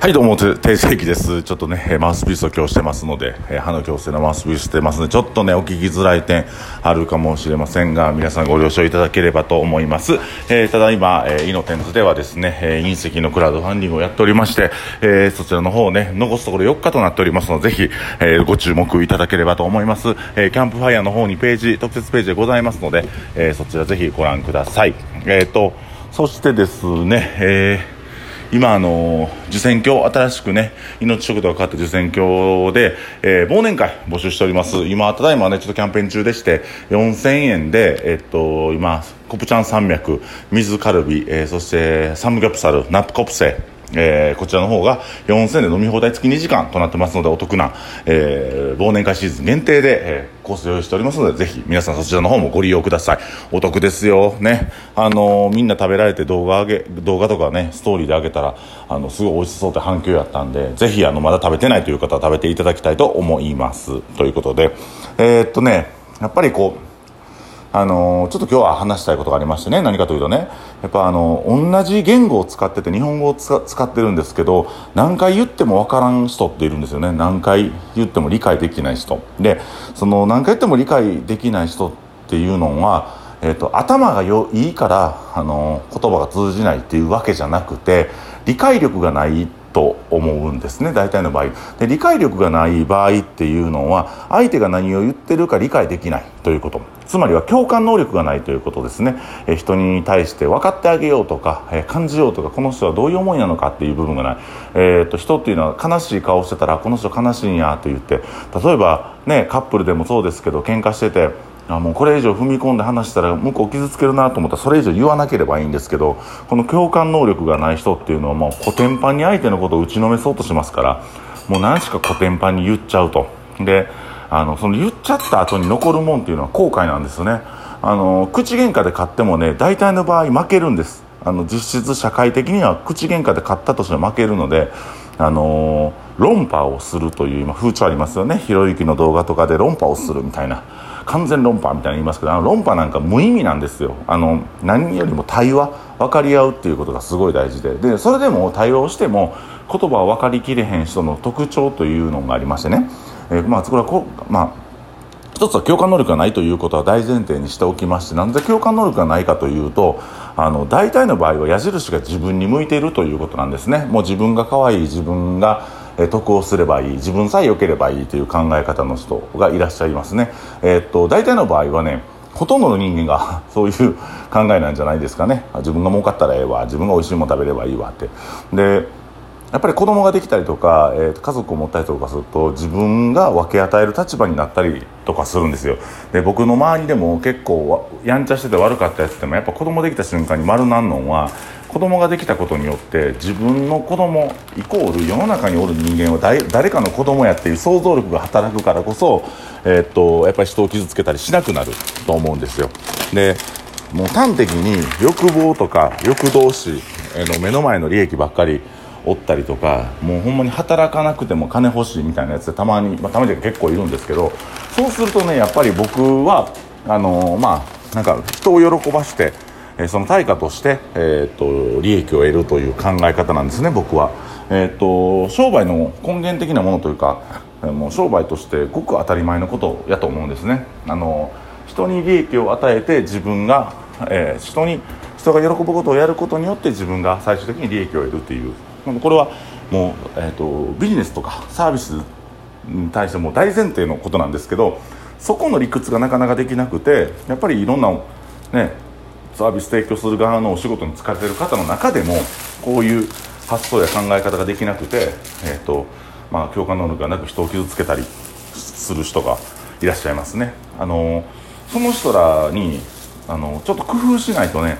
はい、どうも、て定世紀です。ちょっとね、マウスピースを今日してますので、歯の矯正のマウスピースしてますので、ちょっとね、お聞きづらい点あるかもしれませんが、皆さんご了承いただければと思います。えーただいま、えー、イノテンズではですね、えー隕石のクラウドファンディングをやっておりまして、えーそちらの方をね、残すところ4日となっておりますので、ぜひ、えーご注目いただければと思います。えーキャンプファイヤーの方にページ、特設ページでございますので、えーそちらぜひご覧ください。えっ、と、そしてですね、えー今、あの受選挙、新しくね、命食堂が変わった受選挙で、えー忘年会募集しております。今、ただいまね、ちょっとキャンペーン中でして、4000円で、えっと、今、コプチャン山脈、水カルビ、えーそしてサムギョプサル、ナップコプセ、えーこちらの方が4000円で飲み放題付き2時間となってますのでお得な、えー忘年会シーズン限定で、えーコース用意しておりますのでぜひ皆さんそちらの方もご利用ください。お得ですよ。ね。あのーみんな食べられて動画上げ動画とかねストーリーで上げたらあのすごい美味しそうって反響やったんでぜひあのまだ食べてないという方は食べていただきたいと思います。ということで。えーっとねやっぱりこうあのちょっと今日は話したいことがありましてね何かというとね。やっぱあの同じ言語を使ってて日本語を使ってるんですけど何回言っても分からん人っているんですよね。何回言っても理解できない人。でその何回言っても理解できない人っていうのは、えっと頭がよいいからあの言葉が通じないっていうわけじゃなくて理解力がないってと思うんですね大体の場合。で理解力がない場合っていうのは相手が何を言ってるか理解できないということ。つまりは共感能力がないということですね。え人に対して分かってあげようとかえ感じようとかこの人はどういう思いなのかっていう部分がない、えー、と人っていうのは悲しい顔してたらこの人悲しいんやと言って例えばねカップルでもそうですけど喧嘩しててあもうこれ以上踏み込んで話したら向こう傷つけるなと思ったらそれ以上言わなければいいんですけどこの共感能力がない人っていうのはもうコテンパンに相手のことを打ちのめそうとしますからもう何しかコテンパンに言っちゃうと。であのその言っちゃった後に残るもんっていうのは後悔なんですよね。あの口喧嘩で勝ってもね大体の場合負けるんです。あの実質社会的には口喧嘩で勝ったとしても負けるのであの論破をするという今風潮ありますよね。ひろゆきの動画とかで論破をするみたいな。完全論破みたいに言いますけどあの論破なんか無意味なんですよ。あの何よりも対話分かり合うっていうことがすごい大事で。でそれでも対話をしても言葉を分かりきれへん人の特徴というのがありましてね、えーまあこれはこうまあ一つは共感能力がないということは大前提にしておきましてなんで共感能力がないかというとあの大体の場合は矢印が自分に向いているということなんですね。もう自分が可愛い自分が得をすればいい自分さえ良ければいいという考え方の人がいらっしゃいますね。えーっと大体の場合はねほとんどの人間が そういう考えなんじゃないですかね。自分が儲かったらええわ自分が美味しいもの食べればいいわって。でやっぱり子供ができたりとか、えー家族を持ったりとかすると自分が分け与える立場になったりとかするんですよ。で僕の周りでも結構やんちゃしてて悪かったやつでもやっぱ子供できた瞬間に丸なんのんは子供ができたことによって自分の子供イコール世の中におる人間は誰かの子供やっていう想像力が働くからこそ、えー、とやっぱり人を傷つけたりしなくなると思うんですよ。でもう端的に欲望とか欲動詞の目の前の利益ばっかりおったりとかもうほんまに働かなくても金欲しいみたいなやつでたまに、まあ、たまに結構いるんですけどそうするとねやっぱり僕はあのーまあなんか人を喜ばして、えその対価として、えー、と利益を得るという考え方なんですね僕は。えー、と商売の根源的なものというかもう商売としてごく当たり前のことやと思うんですね。あの人に利益を与えて自分が、えー人に人が喜ぶことをやることによって自分が最終的に利益を得るっていうこれはもう、えー、とビジネスとかサービスに対しても大前提のことなんですけどそこの理屈がなかなかできなくてやっぱりいろんなねサービス提供する側のお仕事に疲れてる方の中でもこういう発想や考え方ができなくて、えーとまあ、共感能力がなく人を傷つけたりする人がいらっしゃいますね。あのその人らにあのちょっと工夫しないとね、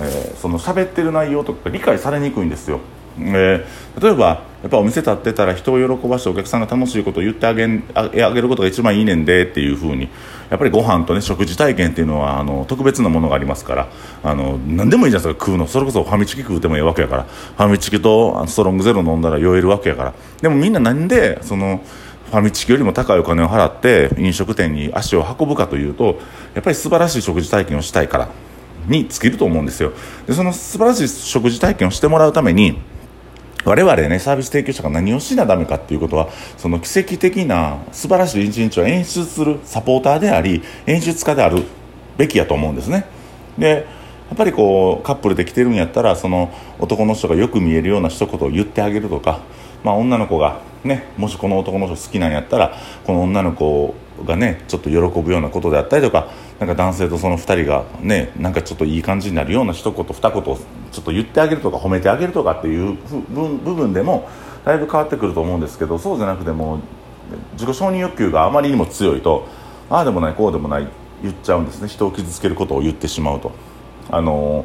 えーその喋ってる内容とか理解されにくいんですよ。えー例えばやっぱお店立ってたら人を喜ばしてお客さんが楽しいことを言ってあげんあげることが一番いいねんでっていうふうにやっぱりご飯とね食事体験っていうのはあの特別なものがありますからあの何でもいいじゃないですか。食うの。それこそファミチキ食うてもいいわけやから。ファミチキとストロングゼロ飲んだら酔えるわけやから。でもみんななんでそのファミチキよりも高いお金を払って飲食店に足を運ぶかというとやっぱり素晴らしい食事体験をしたいからに尽きると思うんですよ。でその素晴らしい食事体験をしてもらうために我々ねサービス提供者が何をしなダメかっていうことはその奇跡的な素晴らしい一日を演出するサポーターであり演出家であるべきやと思うんですね。でやっぱりこうカップルで来てるんやったらその男の人がよく見えるような一言を言ってあげるとか、まあ、女の子がねもしこの男の人好きなんやったらこの女の子がねちょっと喜ぶようなことであったりとかなんか男性とその2人がねなんかちょっといい感じになるような一言二言ちょっと言ってあげるとか褒めてあげるとかっていう部分でもだいぶ変わってくると思うんですけどそうじゃなくても自己承認欲求があまりにも強いとああでもないこうでもない言っちゃうんですね。人を傷つけることを言ってしまうと。あの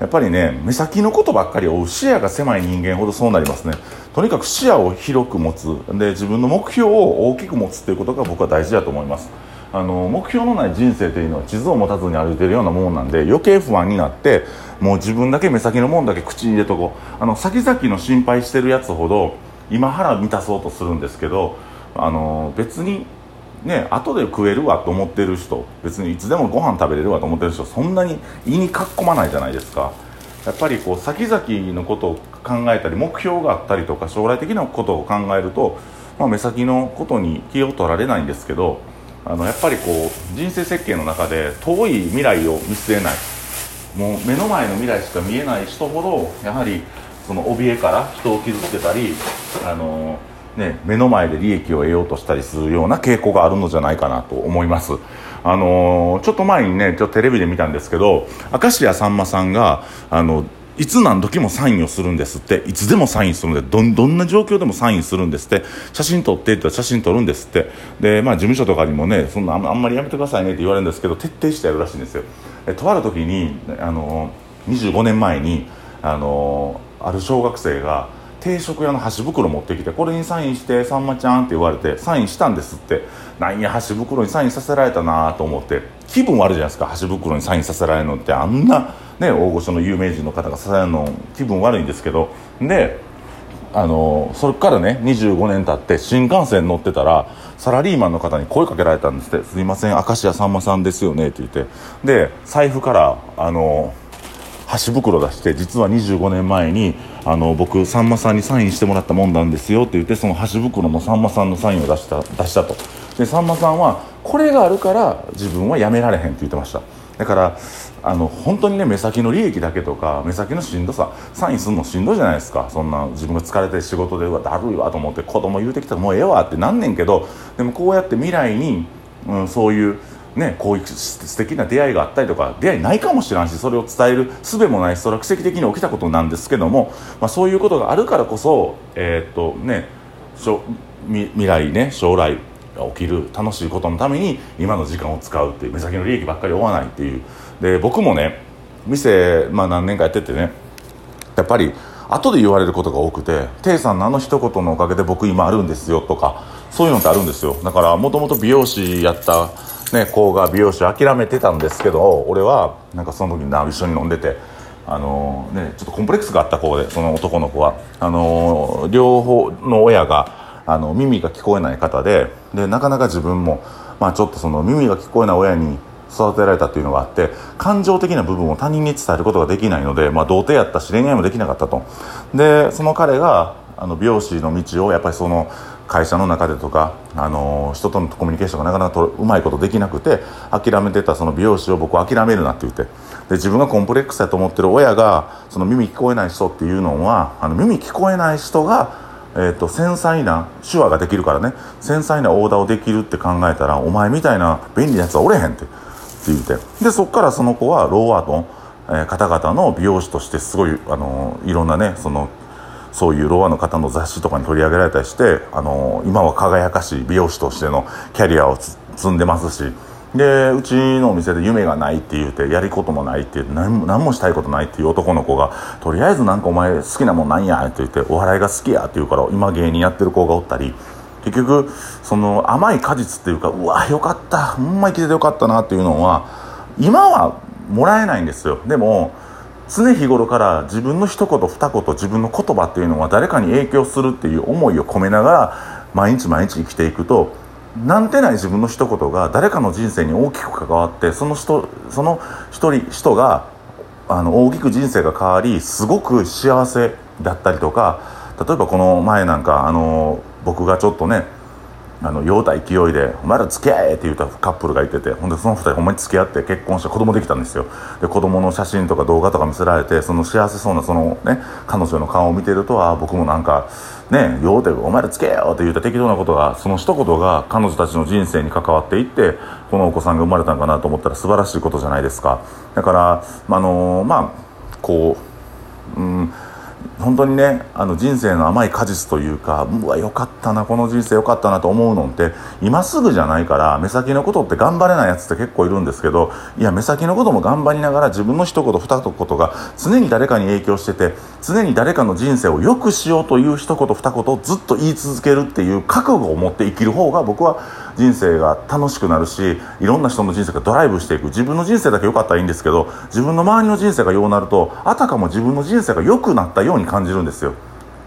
やっぱりね目先のことばっかり追う視野が狭い人間ほどそうなりますね。とにかく視野を広く持つ。で自分の目標を大きく持つっていうことが僕は大事だと思います。あの目標のない人生というのは地図を持たずに歩いてるようなものなんで余計不安になってもう自分だけ目先のもんだけ口に入れとこう。あの先々の心配してるやつほど今腹満たそうとするんですけどあの別にね後で食えるわと思ってる人別にいつでもご飯食べれるわと思ってる人そんなに胃にかっこまないじゃないですか。やっぱりこう先々のことを考えたり目標があったりとか将来的なことを考えると、まあ、目先のことに気を取られないんですけどあのやっぱりこう人生設計の中で遠い未来を見据えないもう目の前の未来しか見えない人ほどやはりその怯えから人を傷つけたりあのね、目の前で利益を得ようとしたりするような傾向があるのじゃないかなと思います。あの、ちょっと前にね、ちょっとテレビで見たんですけど、明石家さんまさんが、あの、いつ何時もサインをするんですって。いつでもサインするんでどどんな状況でもサインするんですって。写真撮ってって言ったら写真撮るんですって。で、まあ、事務所とかにもねそんなあんまりやめてくださいねって言われるんですけど徹底してやるらしいんですよ。えとある時にあの25年前にあのある小学生が定食屋の箸袋持ってきてこれにサインしてさんまちゃんって言われてサインしたんですって。なんや箸袋にサインさせられたなと思って。気分悪いじゃないですか。箸袋にサインさせられるのって。あんな、ね、大御所の有名人の方がさせられるの気分悪いんですけど。であのそれからね25年経って新幹線乗ってたらサラリーマンの方に声かけられたんですって「すいません明石家さんまさんですよね」って言って。で財布からあの箸袋出して実は25年前にあの僕さんまさんにサインしてもらったもんなんですよって言ってその箸袋のさんまさんのサインを出した出したと。でさんまさんはこれがあるから自分はやめられへんって言ってました。だからあの本当にね目先の利益だけとか目先のしんどさサインするのしんどいじゃないですか。そんな自分が疲れて仕事でうわだるいわと思って子供言うてきたらもうええわってなんねんけどでもこうやって未来に、うん、そういうね、こういう素敵な出会いがあったりとか出会いないかもしれんしそれを伝える術もないしそれは奇跡的に起きたことなんですけども、まあ、そういうことがあるからこそ、えー、っとね、未来ね将来起きる楽しいことのために今の時間を使うっていう目先の利益ばっかり追わないっていう。で僕もね店、まあ、何年かやっててねやっぱり後で言われることが多くて「テイさんのあの一言のおかげで僕今あるんですよ」とかそういうのってあるんですよ。だからもともと美容師やったね、子が美容師諦めてたんですけど俺はなんかその時に一緒に飲んでて、あの、ね、ちょっとコンプレックスがあった子でその男の子は。あのー、両方の親があの耳が聞こえない方ででなかなか自分も、まあ、ちょっとその耳が聞こえない親に育てられたっていうのがあって感情的な部分を他人に伝えることができないので、まあ、童貞やったし恋愛もできなかったと。でその彼があの美容師の道をやっぱりその会社の中でとか、あの人とのコミュニケーションがなかなかうまいことできなくて諦めてたその美容師を僕は諦めるなって言ってで自分がコンプレックスだと思ってる親がその耳聞こえない人っていうのはあの耳聞こえない人が、えーと、繊細な手話ができるからね。繊細なオーダーをできるって考えたらお前みたいな便利なやつはおれへんってって言って。でそこからその子はローアートの、えー、方々の美容師としてすごい、あのいろんなねそのそういうロアの方の雑誌とかに取り上げられたりしてあの今は輝かしい美容師としてのキャリアを積んでますしでうちのお店で夢がないって言うてやることもないって何も何もしたいことないっていう男の子がとりあえずなんかお前好きなもんなんやって言ってお笑いが好きやって言うから今芸人やってる子がおったり結局その甘い果実っていうかうわよかったほんま生きててよかったなっていうのは今はもらえないんですよ。でも常日頃から自分の一言二言自分の言葉っていうのは誰かに影響するっていう思いを込めながら毎日毎日生きていくとなんてない自分の一言が誰かの人生に大きく関わってその人その一人人があの大きく人生が変わりすごく幸せだったりとか例えばこの前なんかあの僕がちょっとねあの酔うた勢いで「お前ら付き合え!」って言ったカップルがいててほんでその2人ほんまに付き合って結婚して子供できたんですよで子供の写真とか動画とか見せられてその幸せそうなそのね彼女の顔を見てるとあ僕もなんかね酔うて「お前らつけよ!」って言った適当なことがその一言が彼女たちの人生に関わっていってこのお子さんが生まれたんかなと思ったら素晴らしいことじゃないですかだからあのまあこううん本当にねあの人生の甘い果実というかうわよかったなこの人生よかったなと思うのって今すぐじゃないから目先のことって頑張れないやつって結構いるんですけどいや目先のことも頑張りながら自分の一言二言が常に誰かに影響してて常に誰かの人生を良くしようという一言二言をずっと言い続けるっていう覚悟を持って生きる方が僕は人生が楽しくなるしいろんな人の人生がドライブしていく。自分の人生だけ良かったらいいんですけど自分の周りの人生がようなるとあたかも自分の人生が良くなったように感じるんですよ。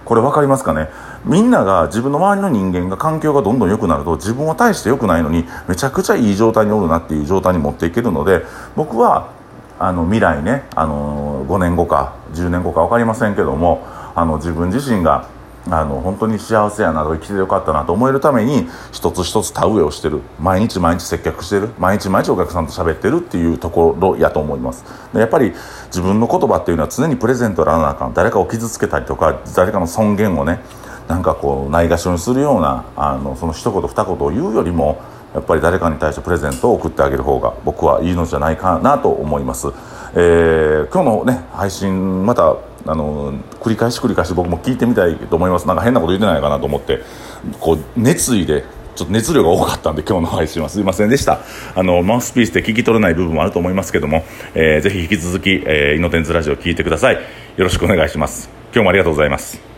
これ分かりますかね？みんなが自分の周りの人間が環境がどんどん良くなると自分は大して良くないのにめちゃくちゃいい状態におるなっていう状態に持っていけるので僕はあの未来ねあの5年後か10年後か分かりませんけどもあの自分自身があの本当に幸せやなと生きてよかったなと思えるために一つ一つ田植えをしてる。毎日毎日接客してる。毎日毎日お客さんと喋ってるっていうところやと思います。でやっぱり自分の言葉っていうのは常にプレゼントらなあかん。誰かを傷つけたりとか誰かの尊厳をねなんかこうないがしろにするようなあのその一言二言を言うよりもやっぱり誰かに対してプレゼントを送ってあげる方が僕はいいのじゃないかなと思います、えー、今日のね配信またあの繰り返し繰り返し僕も聞いてみたいと思います。なんか変なこと言ってないかなと思ってこう熱意でちょっと熱量が多かったんで今日の配信は。すいませんでした。あのマウスピースで聞き取れない部分もあると思いますけども、えー、ぜひ引き続き、えー、イノテンズラジオ聞いてください。よろしくお願いします。今日もありがとうございます。